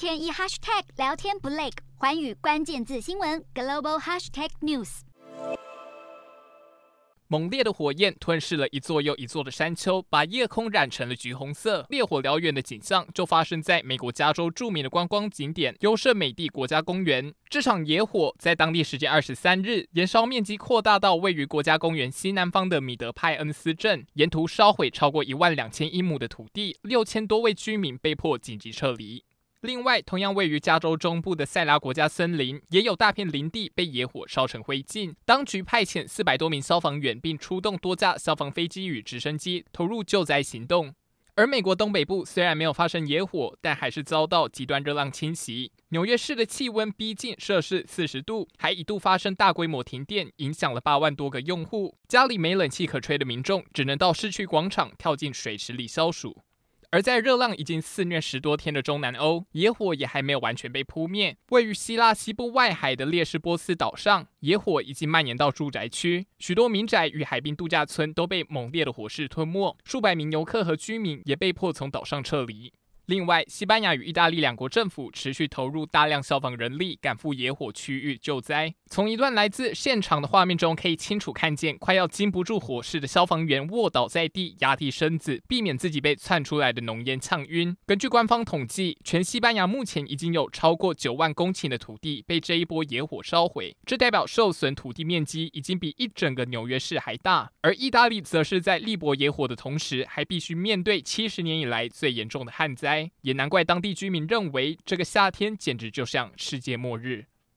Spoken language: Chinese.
天一 hashtag 聊天不累，寰宇关键字新闻 global hashtag news。猛烈的火焰吞噬了一座又一座的山丘，把夜空染成了橘红色，烈火燎原的景象就发生在美国加州著名的观光景点优胜美地国家公园。这场野火在当地时间二十三日，燃烧面积扩大到位于国家公园西南方的米德派恩斯镇，沿途烧毁超过一万两千英亩的土地，六千多位居民被迫紧急撤离。另外，同样位于加州中部的塞拉国家森林，也有大片林地被野火烧成灰烬。当局派遣四百多名消防员，并出动多架消防飞机与直升机，投入救灾行动。而美国东北部虽然没有发生野火，但还是遭到极端热浪侵袭。纽约市的气温逼近摄氏四十度，还一度发生大规模停电，影响了八万多个用户。家里没冷气可吹的民众，只能到市区广场跳进水池里消暑。而在热浪已经肆虐十多天的中南欧，野火也还没有完全被扑灭。位于希腊西部外海的列士波斯岛上，野火已经蔓延到住宅区，许多民宅与海滨度假村都被猛烈的火势吞没，数百名游客和居民也被迫从岛上撤离。另外，西班牙与意大利两国政府持续投入大量消防人力赶赴野火区域救灾。从一段来自现场的画面中，可以清楚看见快要经不住火势的消防员卧倒在地，压低身子，避免自己被窜出来的浓烟呛晕。根据官方统计，全西班牙目前已经有超过九万公顷的土地被这一波野火烧毁，这代表受损土地面积已经比一整个纽约市还大。而意大利则是在力搏野火的同时，还必须面对七十年以来最严重的旱灾。也难怪当地居民认为，这个夏天简直就像世界末日。